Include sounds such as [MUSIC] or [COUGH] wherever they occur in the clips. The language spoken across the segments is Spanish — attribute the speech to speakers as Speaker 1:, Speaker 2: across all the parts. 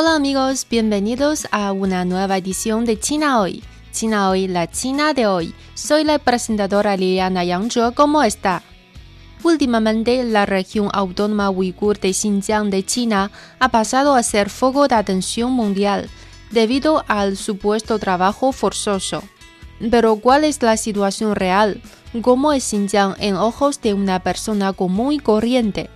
Speaker 1: Hola amigos, bienvenidos a una nueva edición de China Hoy. China Hoy, la China de hoy. Soy la presentadora Liliana Yangzhe. ¿Cómo está? Últimamente, la región autónoma uigur de Xinjiang de China ha pasado a ser foco de atención mundial debido al supuesto trabajo forzoso. Pero ¿cuál es la situación real? ¿Cómo es Xinjiang en ojos de una persona común y corriente?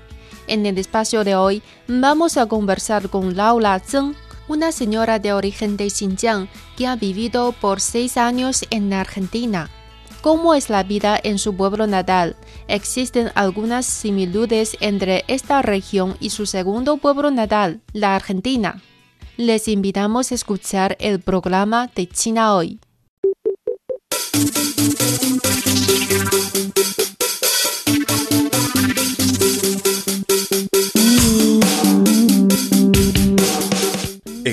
Speaker 1: En el espacio de hoy vamos a conversar con Laura Zheng, una señora de origen de Xinjiang que ha vivido por seis años en Argentina. ¿Cómo es la vida en su pueblo natal? Existen algunas similitudes entre esta región y su segundo pueblo natal, la Argentina. Les invitamos a escuchar el programa de China hoy.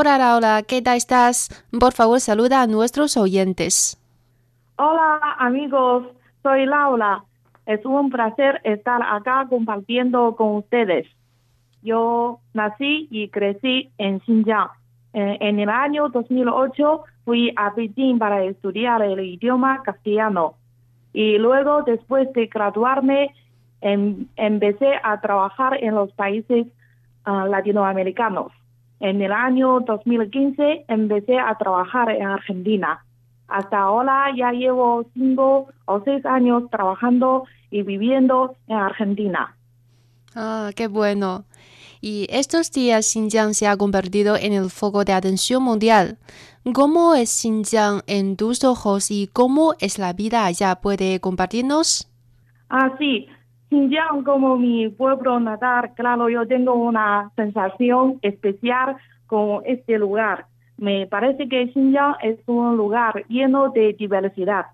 Speaker 1: Hola Laura, ¿qué tal estás? Por favor, saluda a nuestros oyentes.
Speaker 2: Hola amigos, soy Laura. Es un placer estar acá compartiendo con ustedes. Yo nací y crecí en Xinjiang. Eh, En el año 2008 fui a Beijing para estudiar el idioma castellano y luego después de graduarme em- empecé a trabajar en los países ah, latinoamericanos. En el año 2015 empecé a trabajar en Argentina. Hasta ahora ya llevo cinco o seis años trabajando y viviendo en Argentina.
Speaker 1: Ah, qué bueno. Y estos días Xinjiang se ha convertido en el foco de atención mundial. ¿Cómo es Xinjiang en tus ojos y cómo es la vida allá? ¿Puede compartirnos?
Speaker 2: Ah, sí. Xinjiang como mi pueblo natal, claro, yo tengo una sensación especial con este lugar. Me parece que Xinjiang es un lugar lleno de diversidad.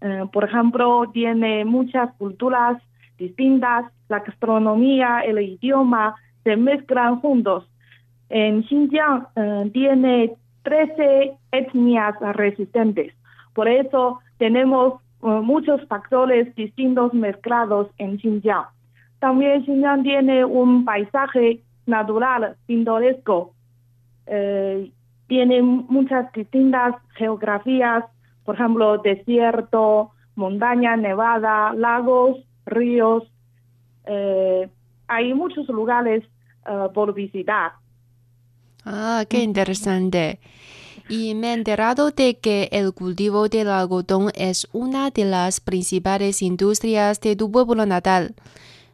Speaker 2: Eh, por ejemplo, tiene muchas culturas distintas, la gastronomía, el idioma se mezclan juntos. En Xinjiang eh, tiene 13 etnias resistentes. Por eso tenemos muchos factores distintos mezclados en Xinjiang. También Xinjiang tiene un paisaje natural pintoresco. Eh, tiene muchas distintas geografías, por ejemplo, desierto, montaña nevada, lagos, ríos. Eh, hay muchos lugares eh, por visitar.
Speaker 1: Ah, qué interesante. Y me he enterado de que el cultivo del algodón es una de las principales industrias de tu pueblo natal.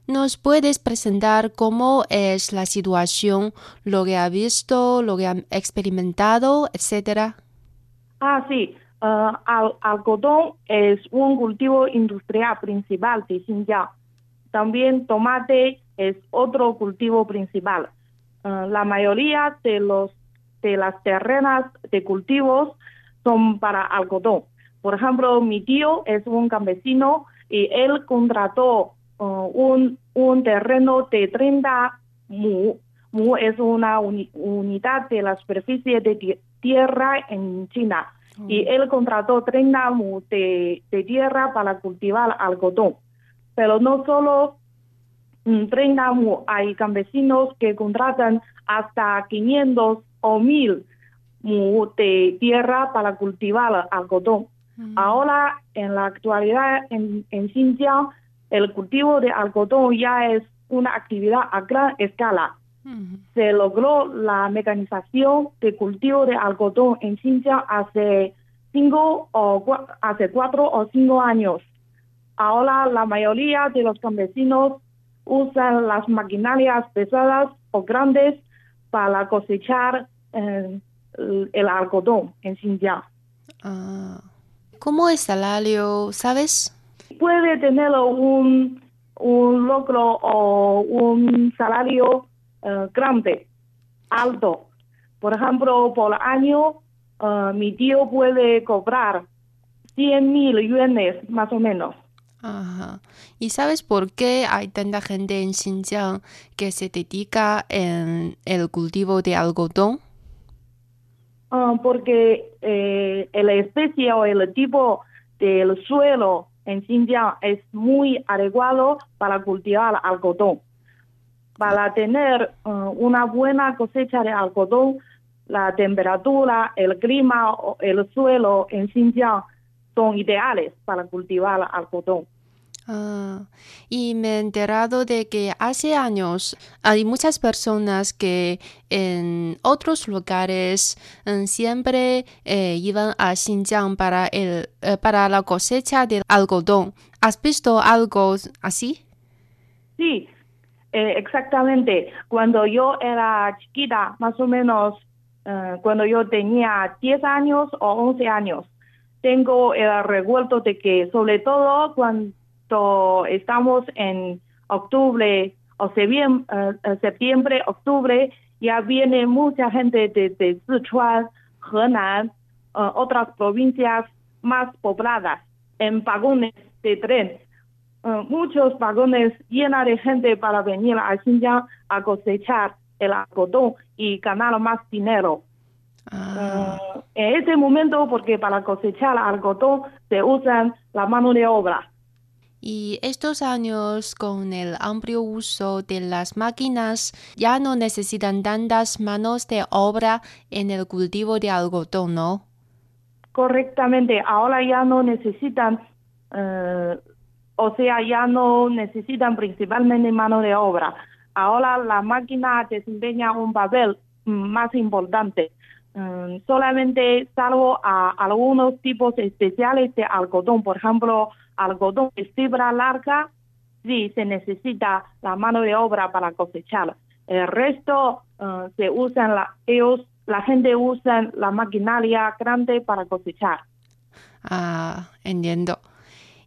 Speaker 1: ¿Nos puedes presentar cómo es la situación, lo que ha visto, lo que ha experimentado, etcétera?
Speaker 2: Ah, sí. Eh, al- algodón es un cultivo industrial principal de Xinjiang. También tomate es otro cultivo principal. Eh, la mayoría de los de las terrenas de cultivos son para algodón. Por ejemplo, mi tío es un campesino y él contrató eh, un, un terreno de 30 mu. Mu es una uni- unidad de la superficie de, ti- tierra en China y él contrató 30 mu de, de tierra para cultivar algodón. Pero no solo mm, 30 mu, hay campesinos que contratan hasta 500 o 1000 mu de tierra para cultivar algodón. Ahora, en la actualidad, en, en Xinjiang, el cultivo de algodón ya es una actividad a gran escala. Se logró la mecanización de cultivo de algodón en Xinjiang hace cinco o hace cuatro o cinco años. Ahora la mayoría de los campesinos usan las maquinarias pesadas o grandes para cosechar eh, el, algodón en Xinjiang.
Speaker 1: Ah. ¿Cómo es salario, sabes?
Speaker 2: Puede tener un, un logro o un salario eh, grande, alto. Por ejemplo, por año, eh, mi tío puede cobrar 100 mil yuanes más o menos.
Speaker 1: Ajá. ¿Y sabes por qué hay tanta gente en Xinjiang que se dedica en el cultivo de algodón?
Speaker 2: Ah, porque eh, la especie o el tipo del suelo en Xinjiang es muy adecuado para cultivar algodón. Para tener ah, una buena cosecha de algodón, la temperatura, el clima, o el suelo en Xinjiang son ideales para cultivar algodón.
Speaker 1: Ah, y me he enterado de que hace años hay muchas personas que en otros lugares mm, siempre eh, iban a Xinjiang para, el, eh, para la cosecha del algodón. ¿Has visto algo así?
Speaker 2: Sí, eh, exactamente. Cuando yo era chiquita, más o menos eh, cuando yo tenía 10 años o 11 años, tengo el recuerdo de que sobre todo cuando estamos en octubre o eh, eh, septiembre, octubre, ya viene mucha gente desde Sichuan, Henan, eh, otras provincias más pobladas en vagones de tren. Muchos vagones llenos de gente para venir a Xinjiang a cosechar el algodón y ganar más dinero.
Speaker 1: Ah,
Speaker 2: en ese momento, porque para cosechar algodón se usan la mano de obra.
Speaker 1: Y estos años, con el amplio uso de las máquinas, ya no necesitan tantas manos de obra en el cultivo de algodón, ¿no?
Speaker 2: Correctamente, ahora ya no necesitan, eh, o sea, ya no necesitan principalmente mano de obra. Ahora la máquina desempeña un papel más importante. Mm, solamente salvo a algunos tipos especiales de algodón, por ejemplo, algodón de fibra larga, sí se necesita la mano de obra para cosechar. El resto eh, se usan la, ellos, la gente usa la maquinaria grande para cosechar.
Speaker 1: Ah, entiendo.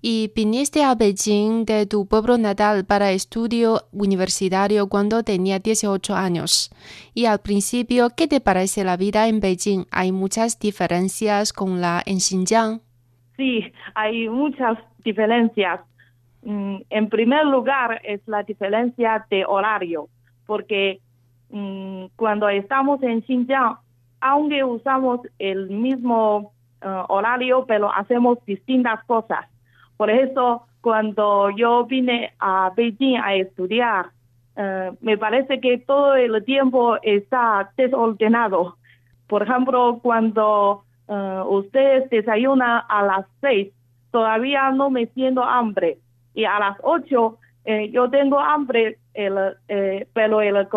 Speaker 1: Y viniste a Beijing de tu pueblo natal para estudio universitario cuando tenía 18 años. Y al principio, ¿qué te parece la vida en Beijing? ¿Hay muchas diferencias con la en Xinjiang?
Speaker 2: Sí, hay muchas diferencias. Mm, En primer lugar es la diferencia de horario, porque mm, cuando estamos en Xinjiang, aunque usamos el mismo eh, horario, pero hacemos distintas cosas. Por eso, cuando yo vine a Beijing a estudiar, eh, me parece que todo el tiempo está desordenado. Por ejemplo, cuando eh, ustedes desayunan a las seis, todavía no me siento hambre. Y a las ocho eh, yo tengo hambre, el, pero el,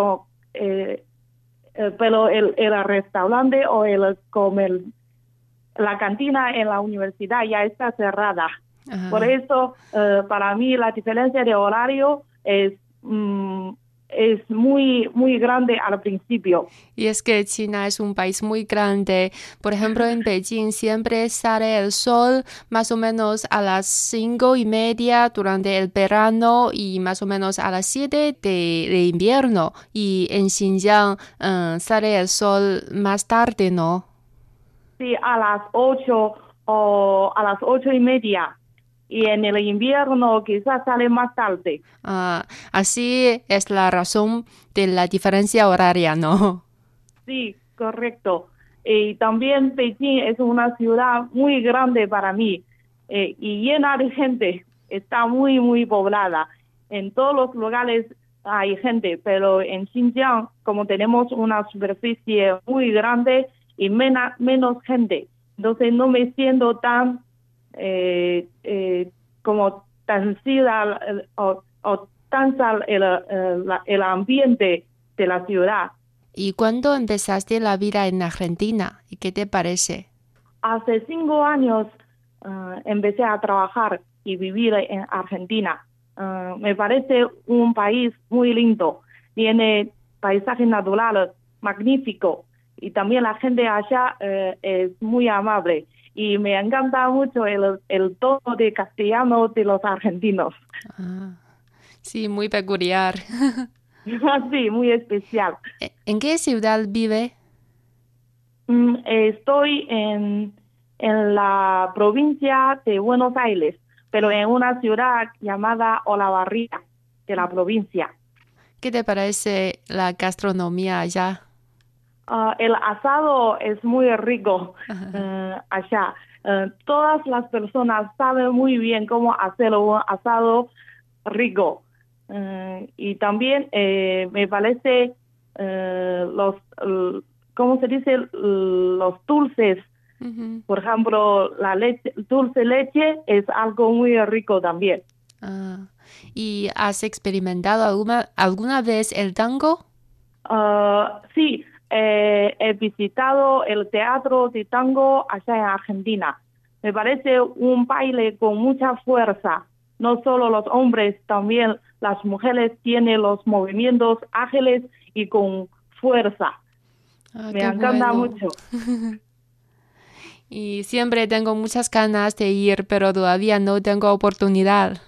Speaker 2: pero el, el restaurante o el comer, la cantina en la universidad ya está cerrada.
Speaker 1: Ajá.
Speaker 2: Por eso, eh, para mí la diferencia de horario es mm, es muy muy grande al principio.
Speaker 1: Y es que China es un país muy grande. Por ejemplo, en Beijing siempre sale el sol más o menos a las cinco y media durante el verano y más o menos a las siete de, de invierno. Y en Xinjiang eh, sale el sol más tarde, ¿no?
Speaker 2: Sí, a las ocho o a las ocho y media. Y en el invierno quizás sale más tarde.
Speaker 1: Ah, así es la razón de la diferencia horaria, ¿no?
Speaker 2: Sí, correcto. Y también Beijing es una ciudad muy grande para mí eh, y llena de gente. Está muy, muy poblada. En todos los lugares hay gente, pero en Xinjiang, como tenemos una superficie muy grande y menos gente, entonces no me siento tan eh, eh, como tan o, o tan el, el, el ambiente de la ciudad.
Speaker 1: ¿Y cuándo empezaste la vida en Argentina? ¿Y qué te parece?
Speaker 2: Hace cinco años uh, empecé a trabajar y vivir en Argentina. Uh, me parece un país muy lindo. Tiene paisaje natural magnífico y también la gente allá uh, es muy amable y me encanta mucho el, el tono de castellano de los argentinos.
Speaker 1: Ah, sí, muy peculiar. [LAUGHS]
Speaker 2: sí, muy especial.
Speaker 1: E, ¿En qué ciudad vive?
Speaker 2: Mm, estoy en, en la provincia de Buenos Aires, pero en una ciudad llamada Olavarría, de la provincia.
Speaker 1: ¿Qué te parece la gastronomía allá?
Speaker 2: Ah, el asado es muy rico eh, allá. Eh, todas las personas saben muy bien cómo hacer un asado rico. Eh, y también me parece los, ¿cómo se dice? Los dulces. Por ejemplo, la leche, dulce leche es algo muy rico también.
Speaker 1: Ah, ¿Y has experimentado alguna, alguna vez el tango?
Speaker 2: Ah, sí, eh, he visitado el teatro de tango allá en Argentina. Me parece un baile con mucha fuerza. No solo los hombres, también las mujeres tienen los movimientos ágiles y con fuerza.
Speaker 1: Ah,
Speaker 2: Me encanta mucho. [LAUGHS]
Speaker 1: y siempre tengo muchas ganas de ir, pero todavía no tengo oportunidad.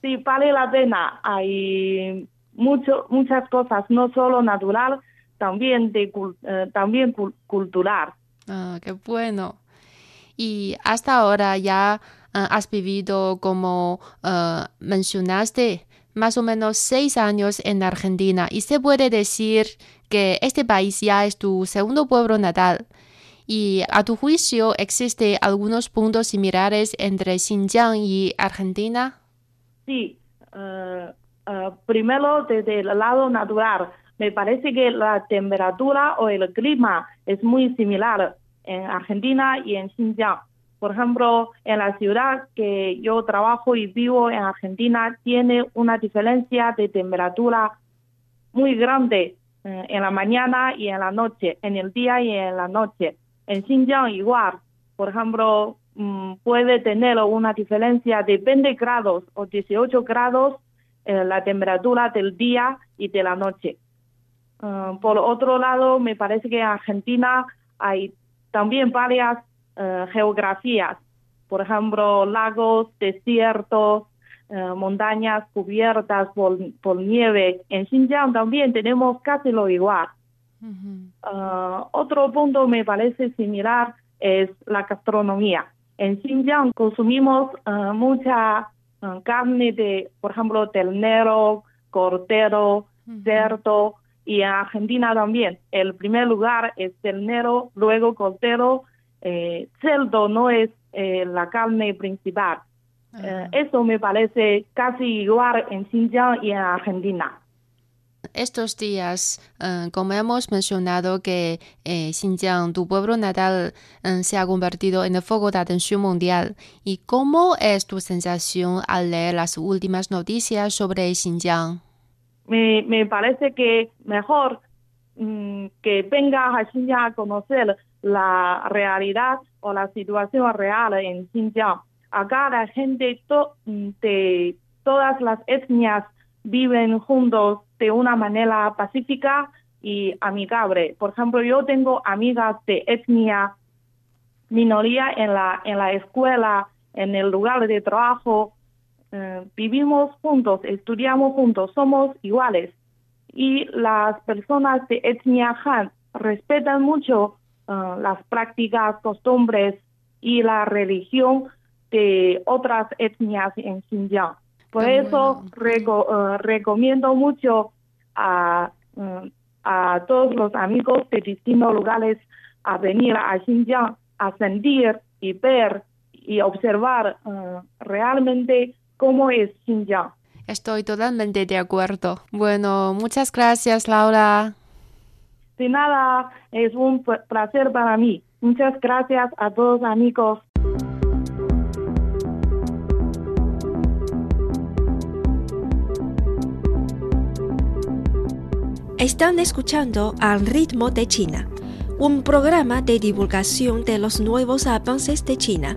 Speaker 2: Sí, vale la pena. Hay mucho, muchas cosas, no solo natural, también, de, eh, también cultural.
Speaker 1: Ah, qué bueno. Y hasta ahora ya ah, has vivido, como ah, mencionaste, más o menos seis años en Argentina y se puede decir que este país ya es tu segundo pueblo natal. Y a tu juicio, ¿existe algunos puntos similares entre Xinjiang y Argentina?
Speaker 2: Sí. Eh, eh, primero, desde el lado natural me parece que la temperatura o el clima es muy similar en Argentina y en Xinjiang. Por ejemplo, en la ciudad que yo trabajo y vivo en Argentina tiene una diferencia de temperatura muy grande eh, en la mañana y en la noche, en el día y en la noche. En Xinjiang igual, por ejemplo, mm, puede tener una diferencia de 20 grados o 18 grados en la temperatura del día y de la noche. Ah, por otro lado, me parece que en Argentina hay también varias eh, geografías, por ejemplo, lagos, desiertos, eh, montañas cubiertas por, nieve. En Xinjiang también tenemos casi lo igual. Ah, otro punto me parece similar es la gastronomía. En Xinjiang consumimos ah, mucha carne de, por ejemplo, ternero, cordero, cerdo, y en Argentina también. El primer lugar es ternero, luego cordero, eh, cerdo no es eh, la carne principal. Eh, eso me parece casi igual en Xinjiang y en Argentina.
Speaker 1: Estos días, como hemos mencionado que Xinjiang, tu pueblo natal, se ha convertido en el foco de atención mundial. ¿Y cómo es tu sensación al leer las últimas noticias sobre Xinjiang?
Speaker 2: Me, me parece que mejor mm, que venga a Xinjiang a conocer la realidad o la situación real en Xinjiang. Acá la gente mm, de todas las etnias viven juntos de una manera pacífica y amigable. Por ejemplo, yo tengo amigas de etnia minoría en la, en la escuela, en el lugar de trabajo, eh, vivimos juntos, estudiamos juntos, somos iguales. Y las personas de etnia Han respetan mucho eh, las prácticas, costumbres y la religión de otras etnias en Xinjiang. Por eso eh, recomiendo mucho a, a todos los amigos de distintos lugares a venir a Xinjiang a sentir y ver y observar realmente cómo es Xinjiang.
Speaker 1: Estoy totalmente de acuerdo. Bueno, muchas gracias, Laura.
Speaker 2: De nada, es un placer para mí. Muchas gracias a todos amigos.
Speaker 3: Están escuchando Al ritmo de China, un programa de divulgación de los nuevos avances de China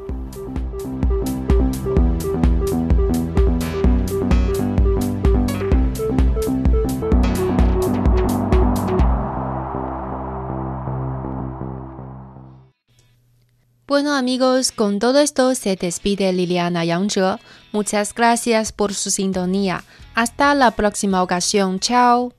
Speaker 1: Bueno amigos, con todo esto se despide Liliana Yangzhe. Muchas gracias por su sintonía. Hasta la próxima ocasión. Chao.